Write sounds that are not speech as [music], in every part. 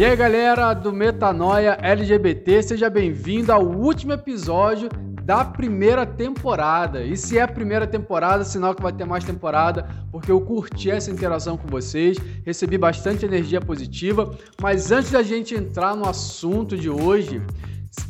E aí, galera do Metanoia LGBT, seja bem-vindo ao último episódio da primeira temporada. E se é a primeira temporada, sinal que vai ter mais temporada, porque eu curti essa interação com vocês, recebi bastante energia positiva. Mas antes da gente entrar no assunto de hoje,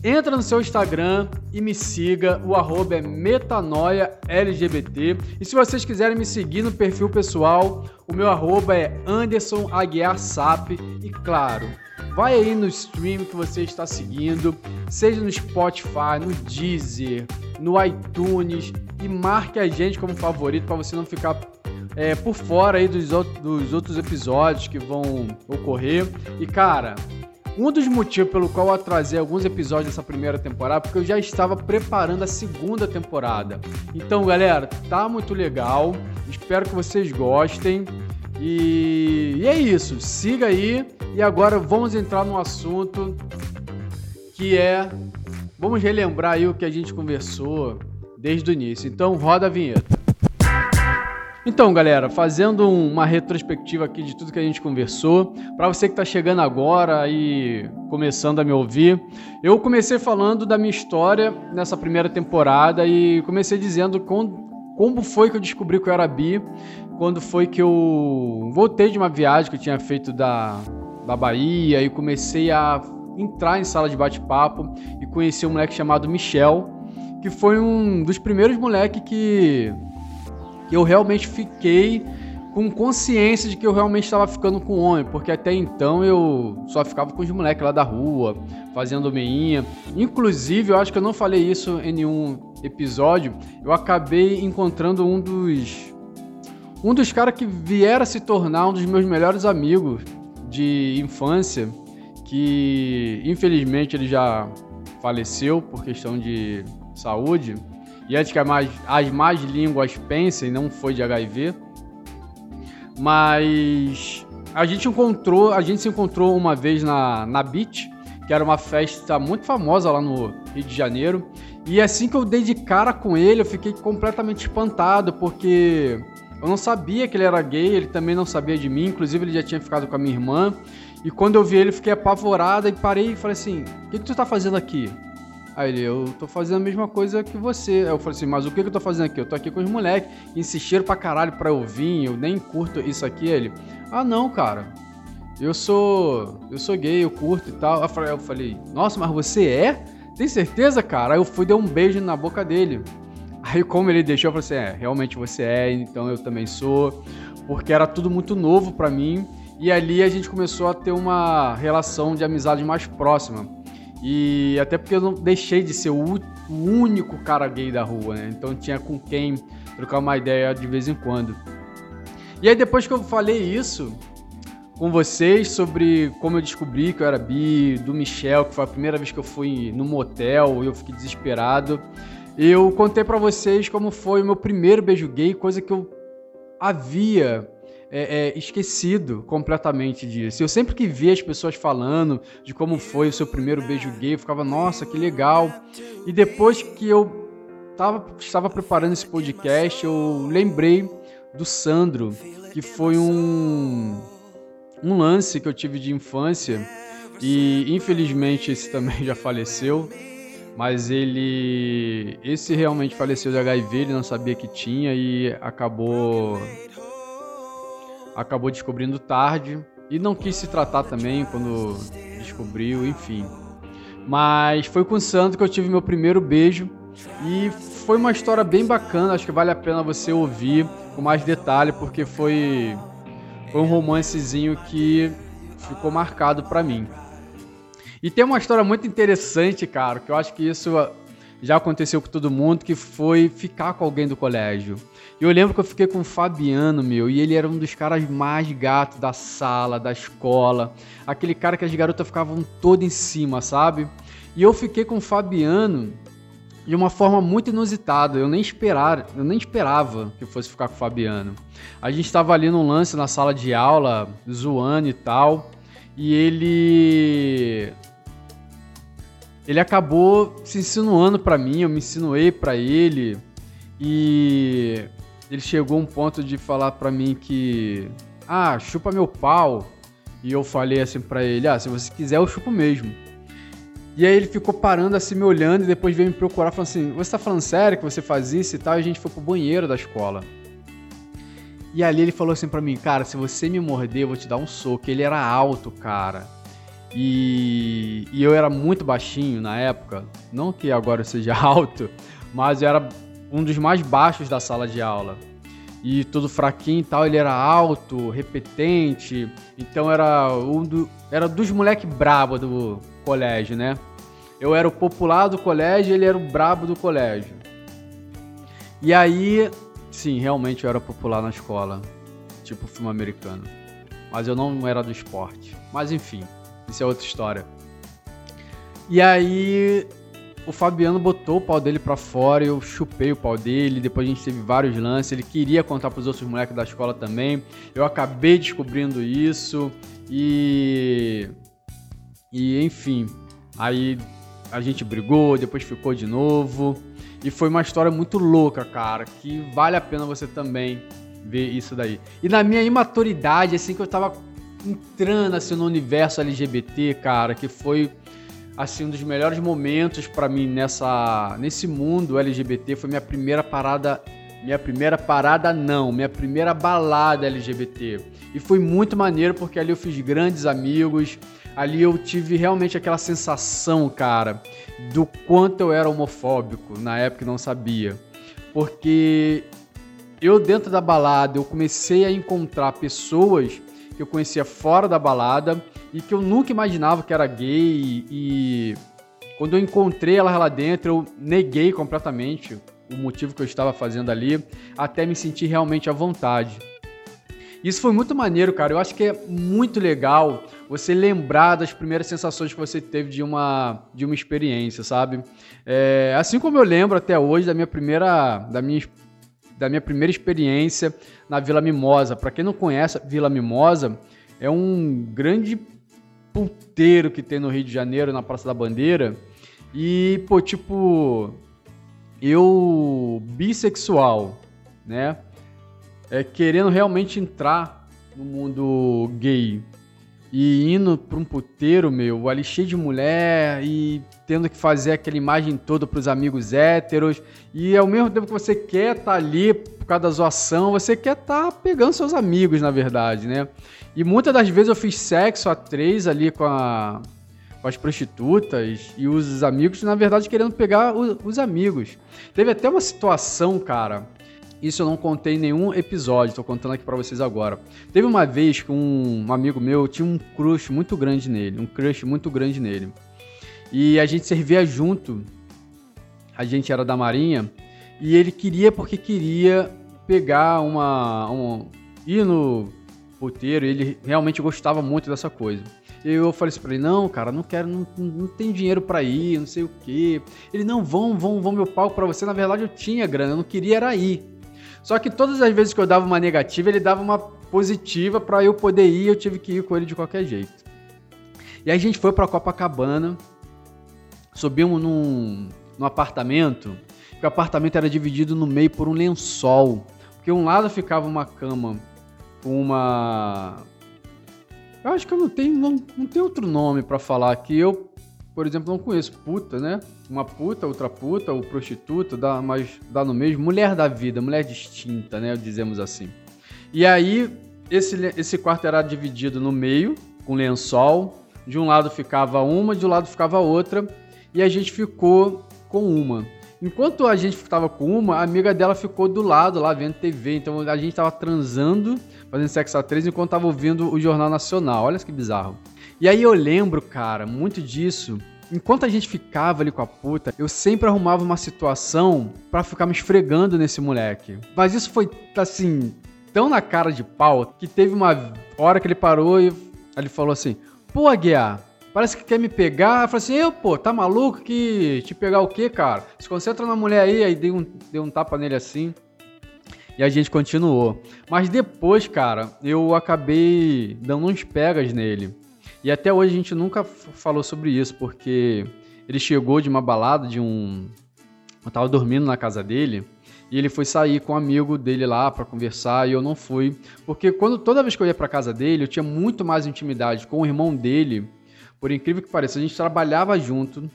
Entra no seu Instagram e me siga, o arroba é metanoiaLGBT. E se vocês quiserem me seguir no perfil pessoal, o meu arroba é Anderson Aguiar Sap. E claro, vai aí no stream que você está seguindo, seja no Spotify, no Deezer, no iTunes e marque a gente como favorito para você não ficar é, por fora aí dos, dos outros episódios que vão ocorrer. E cara, um dos motivos pelo qual eu atrasei alguns episódios dessa primeira temporada, porque eu já estava preparando a segunda temporada. Então, galera, tá muito legal. Espero que vocês gostem. E, e é isso. Siga aí. E agora vamos entrar no assunto que é. Vamos relembrar aí o que a gente conversou desde o início. Então, roda a vinheta. Então, galera, fazendo uma retrospectiva aqui de tudo que a gente conversou, para você que está chegando agora e começando a me ouvir, eu comecei falando da minha história nessa primeira temporada e comecei dizendo com, como foi que eu descobri que eu era bi, quando foi que eu voltei de uma viagem que eu tinha feito da, da Bahia e comecei a entrar em sala de bate-papo e conheci um moleque chamado Michel, que foi um dos primeiros moleques que eu realmente fiquei com consciência de que eu realmente estava ficando com homem, porque até então eu só ficava com os moleques lá da rua, fazendo meinha. Inclusive, eu acho que eu não falei isso em nenhum episódio, eu acabei encontrando um dos um dos caras que viera se tornar um dos meus melhores amigos de infância, que infelizmente ele já faleceu por questão de saúde e antes que as mais, as mais línguas pensem, não foi de HIV. Mas a gente encontrou, a gente se encontrou uma vez na, na Beach, que era uma festa muito famosa lá no Rio de Janeiro. E assim que eu dei de cara com ele, eu fiquei completamente espantado, porque eu não sabia que ele era gay, ele também não sabia de mim, inclusive ele já tinha ficado com a minha irmã. E quando eu vi ele, fiquei apavorada e parei e falei assim: O que, que tu tá fazendo aqui? Aí ele, eu tô fazendo a mesma coisa que você. Aí eu falei assim, mas o que, que eu tô fazendo aqui? Eu tô aqui com os moleques, insistiram pra caralho pra eu vir, eu nem curto isso aqui. Aí ele, ah não, cara, eu sou. Eu sou gay, eu curto e tal. Eu falei, nossa, mas você é? Tem certeza, cara? Aí eu fui dar um beijo na boca dele. Aí, como ele deixou, eu falei assim: é, realmente você é, então eu também sou. Porque era tudo muito novo para mim. E ali a gente começou a ter uma relação de amizade mais próxima. E até porque eu não deixei de ser o, único cara gay da rua, né? Então tinha com quem trocar uma ideia de vez em quando. E aí depois que eu falei isso com vocês sobre como eu descobri que eu era bi, do Michel, que foi a primeira vez que eu fui no motel e eu fiquei desesperado, eu contei para vocês como foi o meu primeiro beijo gay, coisa que eu havia é, é, esquecido completamente disso. Eu sempre que via as pessoas falando de como foi o seu primeiro beijo gay, eu ficava, nossa, que legal. E depois que eu tava, estava preparando esse podcast, eu lembrei do Sandro, que foi um, um lance que eu tive de infância. E infelizmente esse também [laughs] já faleceu. Mas ele. Esse realmente faleceu de HIV, ele não sabia que tinha e acabou acabou descobrindo tarde e não quis se tratar também quando descobriu, enfim. Mas foi com o Sandro que eu tive meu primeiro beijo e foi uma história bem bacana, acho que vale a pena você ouvir com mais detalhe porque foi foi um romancezinho que ficou marcado para mim. E tem uma história muito interessante, cara, que eu acho que isso já aconteceu com todo mundo, que foi ficar com alguém do colégio. E eu lembro que eu fiquei com o Fabiano, meu, e ele era um dos caras mais gatos da sala, da escola. Aquele cara que as garotas ficavam todo em cima, sabe? E eu fiquei com o Fabiano de uma forma muito inusitada. Eu nem esperar, eu nem esperava que fosse ficar com o Fabiano. A gente estava ali num lance na sala de aula, zoando e tal, e ele ele acabou se insinuando para mim, eu me insinuei para ele e ele chegou um ponto de falar para mim que ah, chupa meu pau. E eu falei assim pra ele: ah, se você quiser, eu chupo mesmo. E aí ele ficou parando assim, me olhando, e depois veio me procurar, falando assim: Você tá falando sério que você faz isso e tal? E a gente foi pro banheiro da escola. E ali ele falou assim pra mim: Cara, se você me morder, eu vou te dar um soco. Ele era alto, cara. E, e eu era muito baixinho na época. Não que agora eu seja [laughs] alto, mas eu era um dos mais baixos da sala de aula e todo fraquinho e tal, ele era alto, repetente, então era um do, era dos moleque brabo do colégio, né? Eu era o popular do colégio, ele era o brabo do colégio. E aí, sim, realmente eu era popular na escola, tipo filme americano. Mas eu não era do esporte. Mas enfim, isso é outra história. E aí o Fabiano botou o pau dele para fora, eu chupei o pau dele, depois a gente teve vários lances, ele queria contar pros outros moleques da escola também. Eu acabei descobrindo isso e e enfim, aí a gente brigou, depois ficou de novo. E foi uma história muito louca, cara, que vale a pena você também ver isso daí. E na minha imaturidade, assim que eu tava entrando assim no universo LGBT, cara, que foi assim um dos melhores momentos para mim nessa nesse mundo LGBT foi minha primeira parada minha primeira parada não, minha primeira balada LGBT. E foi muito maneiro porque ali eu fiz grandes amigos, ali eu tive realmente aquela sensação, cara, do quanto eu era homofóbico, na época não sabia. Porque eu dentro da balada, eu comecei a encontrar pessoas que eu conhecia fora da balada e que eu nunca imaginava que era gay e quando eu encontrei ela lá dentro, eu neguei completamente o motivo que eu estava fazendo ali, até me sentir realmente à vontade. Isso foi muito maneiro, cara. Eu acho que é muito legal você lembrar das primeiras sensações que você teve de uma, de uma experiência, sabe? É, assim como eu lembro até hoje da minha primeira, da minha, da minha primeira experiência na Vila Mimosa. Para quem não conhece, Vila Mimosa é um grande puteiro que tem no Rio de Janeiro, na Praça da Bandeira. E, pô, tipo, eu bissexual, né? É, querendo realmente entrar no mundo gay e indo para um puteiro, meu, ali cheio de mulher e tendo que fazer aquela imagem toda para os amigos héteros e ao mesmo tempo que você quer estar tá ali por causa da zoação, você quer estar tá pegando seus amigos, na verdade, né? E muitas das vezes eu fiz sexo a três ali com, a, com as prostitutas e os amigos, na verdade, querendo pegar os amigos. Teve até uma situação, cara. Isso eu não contei em nenhum episódio, tô contando aqui para vocês agora. Teve uma vez que um, amigo meu tinha um crush muito grande nele, um crush muito grande nele. E a gente servia junto. A gente era da Marinha e ele queria porque queria pegar uma um, ir no puteiro, ele realmente gostava muito dessa coisa. E eu falei assim pra ele, não, cara, não quero, não, não tem dinheiro para ir, não sei o quê. Ele, não, vão, vão, vão meu palco para você. Na verdade, eu tinha grana, eu não queria era ir. Só que todas as vezes que eu dava uma negativa, ele dava uma positiva para eu poder ir, eu tive que ir com ele de qualquer jeito. E aí a gente foi pra Copacabana, subimos num, num apartamento, que o apartamento era dividido no meio por um lençol. Porque um lado ficava uma cama uma. Eu acho que eu não tenho, não, não tenho outro nome para falar aqui. Eu, por exemplo, não conheço puta, né? Uma puta, outra puta, ou prostituta, dá, mas dá no mesmo. Mulher da vida, mulher distinta, né? Dizemos assim. E aí, esse, esse quarto era dividido no meio, com lençol. De um lado ficava uma, de um lado ficava outra. E a gente ficou com uma. Enquanto a gente estava com uma, a amiga dela ficou do lado lá vendo TV. Então a gente estava transando fazendo sexo a três enquanto tava ouvindo o Jornal Nacional. Olha que bizarro. E aí eu lembro, cara, muito disso. Enquanto a gente ficava ali com a puta, eu sempre arrumava uma situação para ficar me esfregando nesse moleque. Mas isso foi, assim, tão na cara de pau que teve uma hora que ele parou e ele falou assim: Pô, Aguiar, parece que quer me pegar. Eu falei assim: Eu, pô, tá maluco que te pegar o quê, cara? Se concentra na mulher aí. Aí dei um, dei um tapa nele assim. E a gente continuou. Mas depois, cara, eu acabei dando uns pegas nele. E até hoje a gente nunca falou sobre isso, porque ele chegou de uma balada de um. Eu tava dormindo na casa dele. E ele foi sair com um amigo dele lá para conversar e eu não fui, porque quando toda vez que eu ia para casa dele, eu tinha muito mais intimidade com o irmão dele. Por incrível que pareça, a gente trabalhava junto,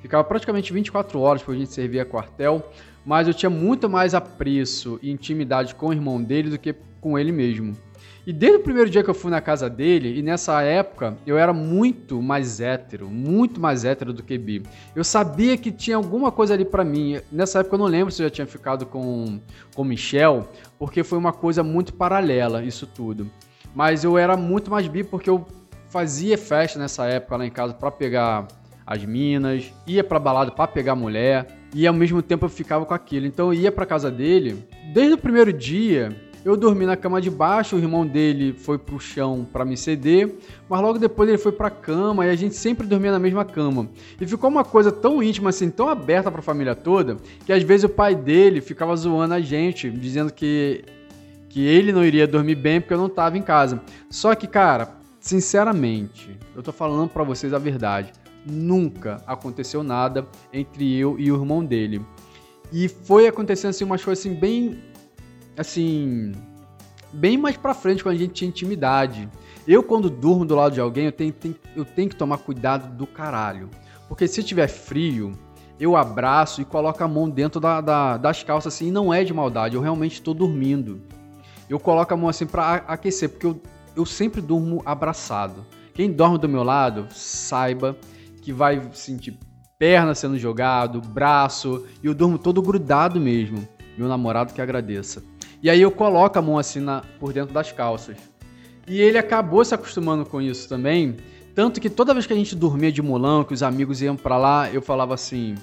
ficava praticamente 24 horas porque a gente servia quartel, mas eu tinha muito mais apreço e intimidade com o irmão dele do que com ele mesmo. E desde o primeiro dia que eu fui na casa dele, e nessa época eu era muito mais hétero, muito mais hétero do que bi. Eu sabia que tinha alguma coisa ali para mim. Nessa época eu não lembro se eu já tinha ficado com com Michel, porque foi uma coisa muito paralela isso tudo. Mas eu era muito mais bi porque eu fazia festa nessa época lá em casa para pegar as minas, ia pra balada para pegar mulher, e ao mesmo tempo eu ficava com aquilo. Então eu ia pra casa dele. Desde o primeiro dia, eu dormi na cama de baixo, o irmão dele foi pro chão para me ceder, mas logo depois ele foi pra cama e a gente sempre dormia na mesma cama. E ficou uma coisa tão íntima, assim, tão aberta pra família toda, que às vezes o pai dele ficava zoando a gente, dizendo que, que ele não iria dormir bem porque eu não tava em casa. Só que, cara, sinceramente, eu tô falando para vocês a verdade. Nunca aconteceu nada entre eu e o irmão dele. E foi acontecendo assim umas coisas assim bem assim, bem mais pra frente quando a gente tinha intimidade. Eu, quando durmo do lado de alguém, eu tenho, tenho, eu tenho que tomar cuidado do caralho. Porque se tiver frio, eu abraço e coloco a mão dentro da, da, das calças assim, e não é de maldade, eu realmente estou dormindo. Eu coloco a mão assim para aquecer, porque eu, eu sempre durmo abraçado. Quem dorme do meu lado, saiba que vai sentir perna sendo jogado, braço, e eu durmo todo grudado mesmo. Meu namorado que agradeça. E aí eu coloco a mão assim na, por dentro das calças. E ele acabou se acostumando com isso também. Tanto que toda vez que a gente dormia de molão, que os amigos iam para lá, eu falava assim: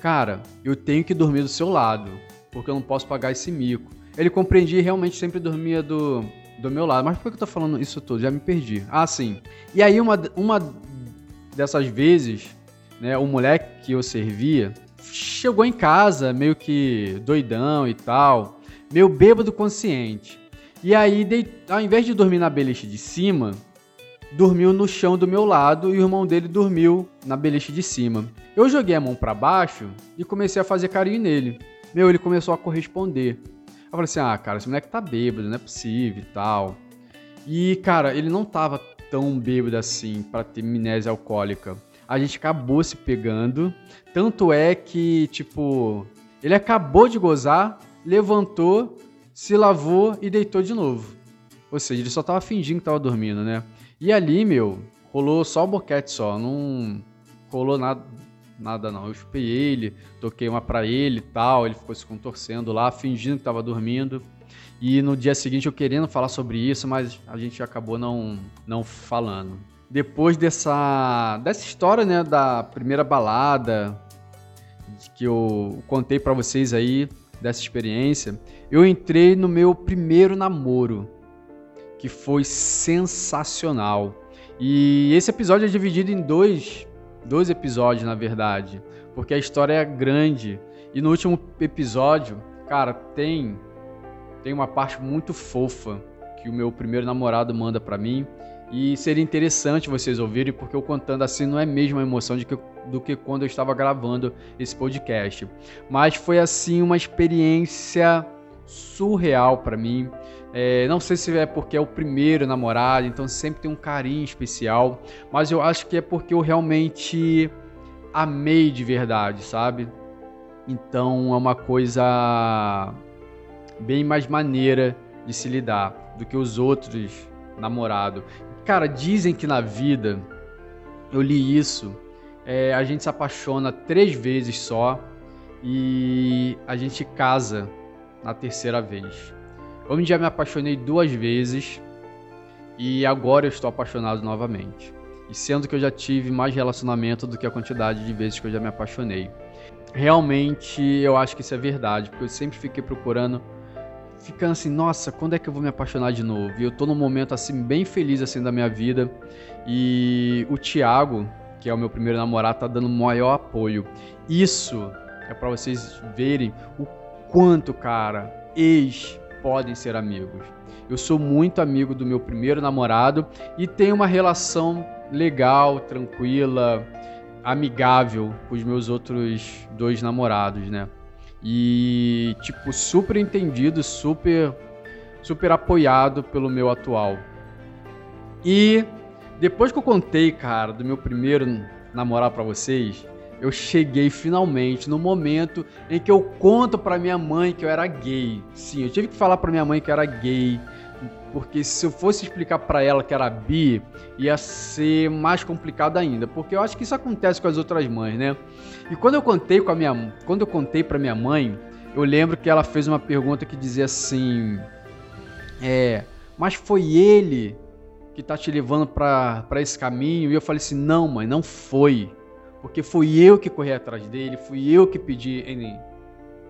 Cara, eu tenho que dormir do seu lado, porque eu não posso pagar esse mico. Ele compreendia e realmente sempre dormia do, do meu lado. Mas por que eu tô falando isso tudo? Já me perdi. Ah, sim. E aí, uma, uma dessas vezes, né, o moleque que eu servia chegou em casa meio que doidão e tal meu bêbado consciente. E aí, ao invés de dormir na beliche de cima, dormiu no chão do meu lado e o irmão dele dormiu na beliche de cima. Eu joguei a mão para baixo e comecei a fazer carinho nele. Meu, ele começou a corresponder. Eu falei assim: ah, cara, esse moleque tá bêbado, não é possível e tal. E, cara, ele não tava tão bêbado assim para ter amnésia alcoólica. A gente acabou se pegando. Tanto é que, tipo, ele acabou de gozar, levantou, se lavou e deitou de novo. Ou seja, ele só tava fingindo que tava dormindo, né? E ali, meu, rolou só o boquete só, não rolou nada, nada não. Eu chupei ele, toquei uma pra ele e tal, ele ficou se contorcendo lá, fingindo que tava dormindo. E no dia seguinte eu querendo falar sobre isso, mas a gente acabou não, não falando. Depois dessa, dessa história, né, da primeira balada que eu contei para vocês aí, dessa experiência, eu entrei no meu primeiro namoro, que foi sensacional. E esse episódio é dividido em dois, dois episódios, na verdade, porque a história é grande. E no último episódio, cara, tem tem uma parte muito fofa que o meu primeiro namorado manda para mim. E seria interessante vocês ouvirem, porque eu contando assim não é mesmo a emoção de que eu do que quando eu estava gravando esse podcast. Mas foi assim uma experiência surreal para mim. É, não sei se é porque é o primeiro namorado, então sempre tem um carinho especial, mas eu acho que é porque eu realmente amei de verdade, sabe? Então é uma coisa bem mais maneira de se lidar do que os outros namorados. Cara, dizem que na vida, eu li isso, é, a gente se apaixona três vezes só e a gente casa na terceira vez. Eu já me apaixonei duas vezes e agora eu estou apaixonado novamente. E sendo que eu já tive mais relacionamento do que a quantidade de vezes que eu já me apaixonei. Realmente eu acho que isso é verdade, porque eu sempre fiquei procurando, ficando assim, nossa, quando é que eu vou me apaixonar de novo? E eu tô num momento assim bem feliz assim da minha vida. E o Thiago, que é o meu primeiro namorado, tá dando maior apoio. Isso é para vocês verem o quanto, cara, ex podem ser amigos. Eu sou muito amigo do meu primeiro namorado e tenho uma relação legal, tranquila, amigável com os meus outros dois namorados, né? E, tipo, super entendido, super, super apoiado pelo meu atual. E depois que eu contei, cara, do meu primeiro namorar para vocês, eu cheguei finalmente no momento em que eu conto para minha mãe que eu era gay. Sim, eu tive que falar para minha mãe que eu era gay, porque se eu fosse explicar para ela que era bi, ia ser mais complicado ainda, porque eu acho que isso acontece com as outras mães, né? E quando eu contei com a minha, quando eu contei para minha mãe, eu lembro que ela fez uma pergunta que dizia assim: é, mas foi ele que tá te levando para esse caminho? E eu falei assim: não, mãe, não foi. Porque fui eu que corri atrás dele, fui eu que pedi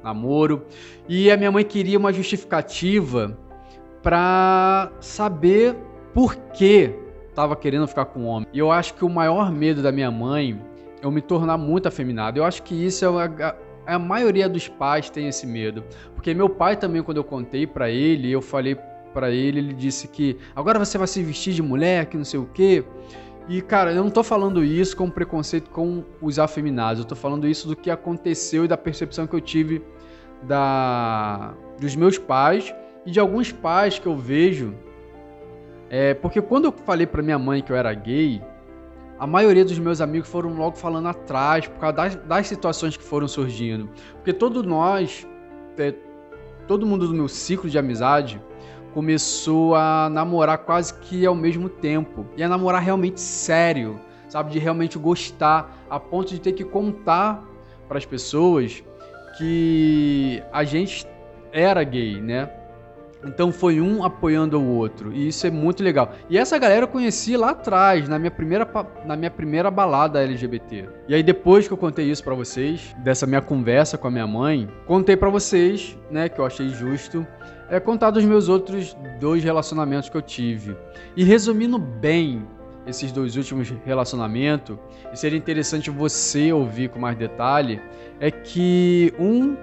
namoro. E a minha mãe queria uma justificativa para saber por que estava querendo ficar com o homem. E eu acho que o maior medo da minha mãe é eu me tornar muito afeminado. Eu acho que isso é a, a maioria dos pais tem esse medo, porque meu pai também quando eu contei para ele, eu falei para ele, ele disse que agora você vai se vestir de mulher, que não sei o quê. E, cara, eu não tô falando isso com preconceito com os afeminados, eu tô falando isso do que aconteceu e da percepção que eu tive da dos meus pais e de alguns pais que eu vejo. É, porque quando eu falei para minha mãe que eu era gay, a maioria dos meus amigos foram logo falando atrás, por causa das, das situações que foram surgindo. Porque todos nós, é, todo mundo do meu ciclo de amizade, começou a namorar quase que ao mesmo tempo. E a namorar realmente sério, sabe? De realmente gostar, a ponto de ter que contar para as pessoas que a gente era gay, né? Então foi um apoiando o outro. E isso é muito legal. E essa galera eu conheci lá atrás, na minha primeira, na minha primeira balada LGBT. E aí depois que eu contei isso para vocês, dessa minha conversa com a minha mãe, contei para vocês, né, que eu achei justo, é contar dos meus outros dois relacionamentos que eu tive. E resumindo bem esses dois últimos relacionamentos, e seria interessante você ouvir com mais detalhe, é que um,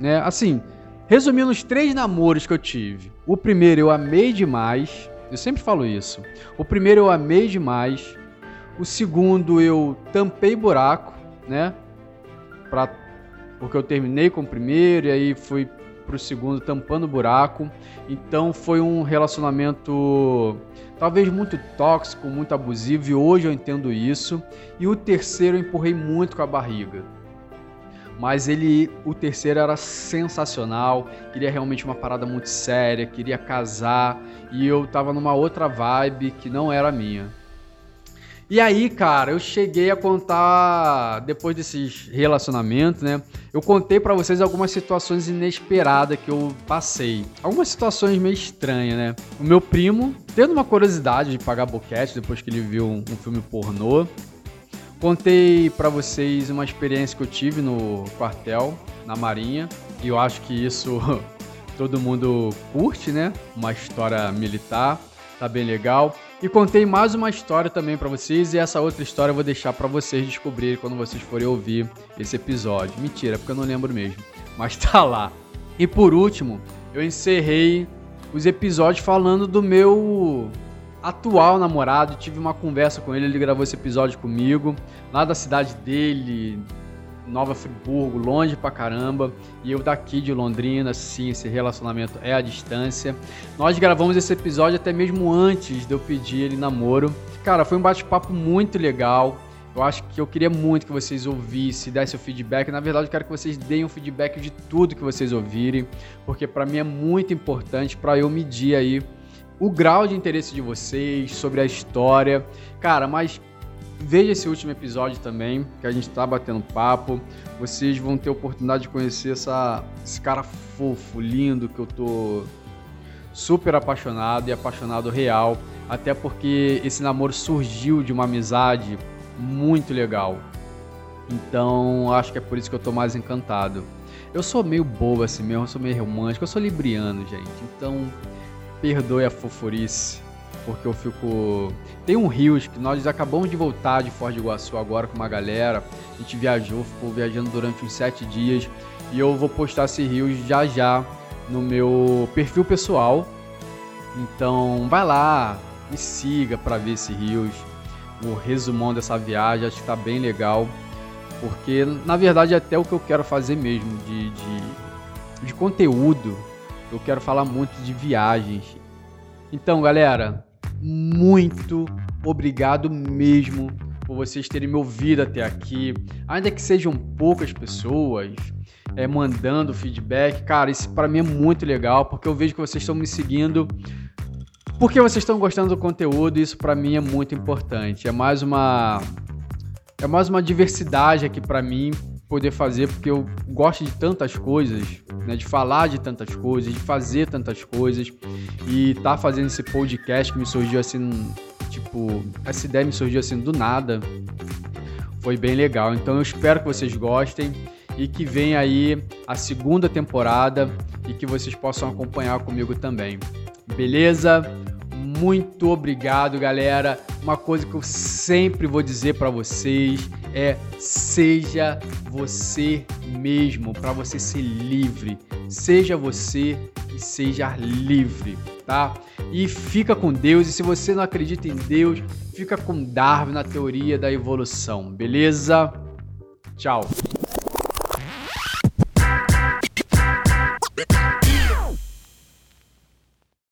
né, assim, Resumindo os três namoros que eu tive. O primeiro eu amei demais. Eu sempre falo isso. O primeiro eu amei demais. O segundo eu tampei buraco, né? Pra, porque eu terminei com o primeiro e aí fui pro segundo tampando buraco. Então foi um relacionamento talvez muito tóxico, muito abusivo e hoje eu entendo isso. E o terceiro eu empurrei muito com a barriga mas ele, o terceiro era sensacional, queria realmente uma parada muito séria, queria casar e eu tava numa outra vibe que não era minha. E aí, cara, eu cheguei a contar depois desses relacionamentos, né? Eu contei para vocês algumas situações inesperadas que eu passei. Algumas situações meio estranhas, né? O meu primo, tendo uma curiosidade de pagar boquete depois que ele viu um, um filme pornô, Contei para vocês uma experiência que eu tive no quartel, na Marinha, e eu acho que isso [laughs] todo mundo curte, né? Uma história militar, tá bem legal. E contei mais uma história também para vocês e essa outra história eu vou deixar para vocês descobrirem quando vocês forem ouvir esse episódio. Mentira, porque eu não lembro mesmo, [laughs] mas tá lá. E por último, eu encerrei os episódios falando do meu atual namorado, tive uma conversa com ele, ele gravou esse episódio comigo, lá da cidade dele, Nova Friburgo, longe pra caramba, e eu daqui de Londrina, sim, esse relacionamento é à distância. Nós gravamos esse episódio até mesmo antes de eu pedir ele namoro. Cara, foi um bate-papo muito legal. Eu acho que eu queria muito que vocês ouvissem, dessem o feedback. Na verdade, eu quero que vocês deem um feedback de tudo que vocês ouvirem, porque para mim é muito importante para eu medir aí o grau de interesse de vocês sobre a história. Cara, mas veja esse último episódio também, que a gente tá batendo papo. Vocês vão ter oportunidade de conhecer essa, esse cara fofo, lindo, que eu tô super apaixonado e apaixonado real. Até porque esse namoro surgiu de uma amizade muito legal. Então, acho que é por isso que eu tô mais encantado. Eu sou meio bobo assim mesmo, eu sou meio romântico, eu sou libriano, gente. Então, perdoe a fofurice, porque eu fico. Tem um Rios que nós acabamos de voltar de Foz do Iguaçu agora com uma galera. A gente viajou, ficou viajando durante uns sete dias. E eu vou postar esse Rios já já no meu perfil pessoal. Então vai lá, me siga para ver esse Rios, o resumão dessa viagem, acho que tá bem legal. Porque, na verdade, é até o que eu quero fazer mesmo, de, de, de conteúdo. Eu quero falar muito de viagens. Então, galera, muito obrigado mesmo por vocês terem me ouvido até aqui. Ainda que sejam poucas pessoas é, mandando feedback, cara, isso para mim é muito legal, porque eu vejo que vocês estão me seguindo porque vocês estão gostando do conteúdo, isso para mim é muito importante. É mais uma é mais uma diversidade aqui para mim poder fazer, porque eu gosto de tantas coisas, né, de falar de tantas coisas, de fazer tantas coisas e tá fazendo esse podcast que me surgiu assim Tipo, essa ideia me surgiu assim do nada. Foi bem legal. Então eu espero que vocês gostem e que venha aí a segunda temporada e que vocês possam acompanhar comigo também. Beleza? Muito obrigado, galera. Uma coisa que eu sempre vou dizer para vocês é seja você mesmo, para você ser livre. Seja você e seja livre, tá? E fica com Deus. E se você não acredita em Deus, fica com Darwin na teoria da evolução, beleza? Tchau.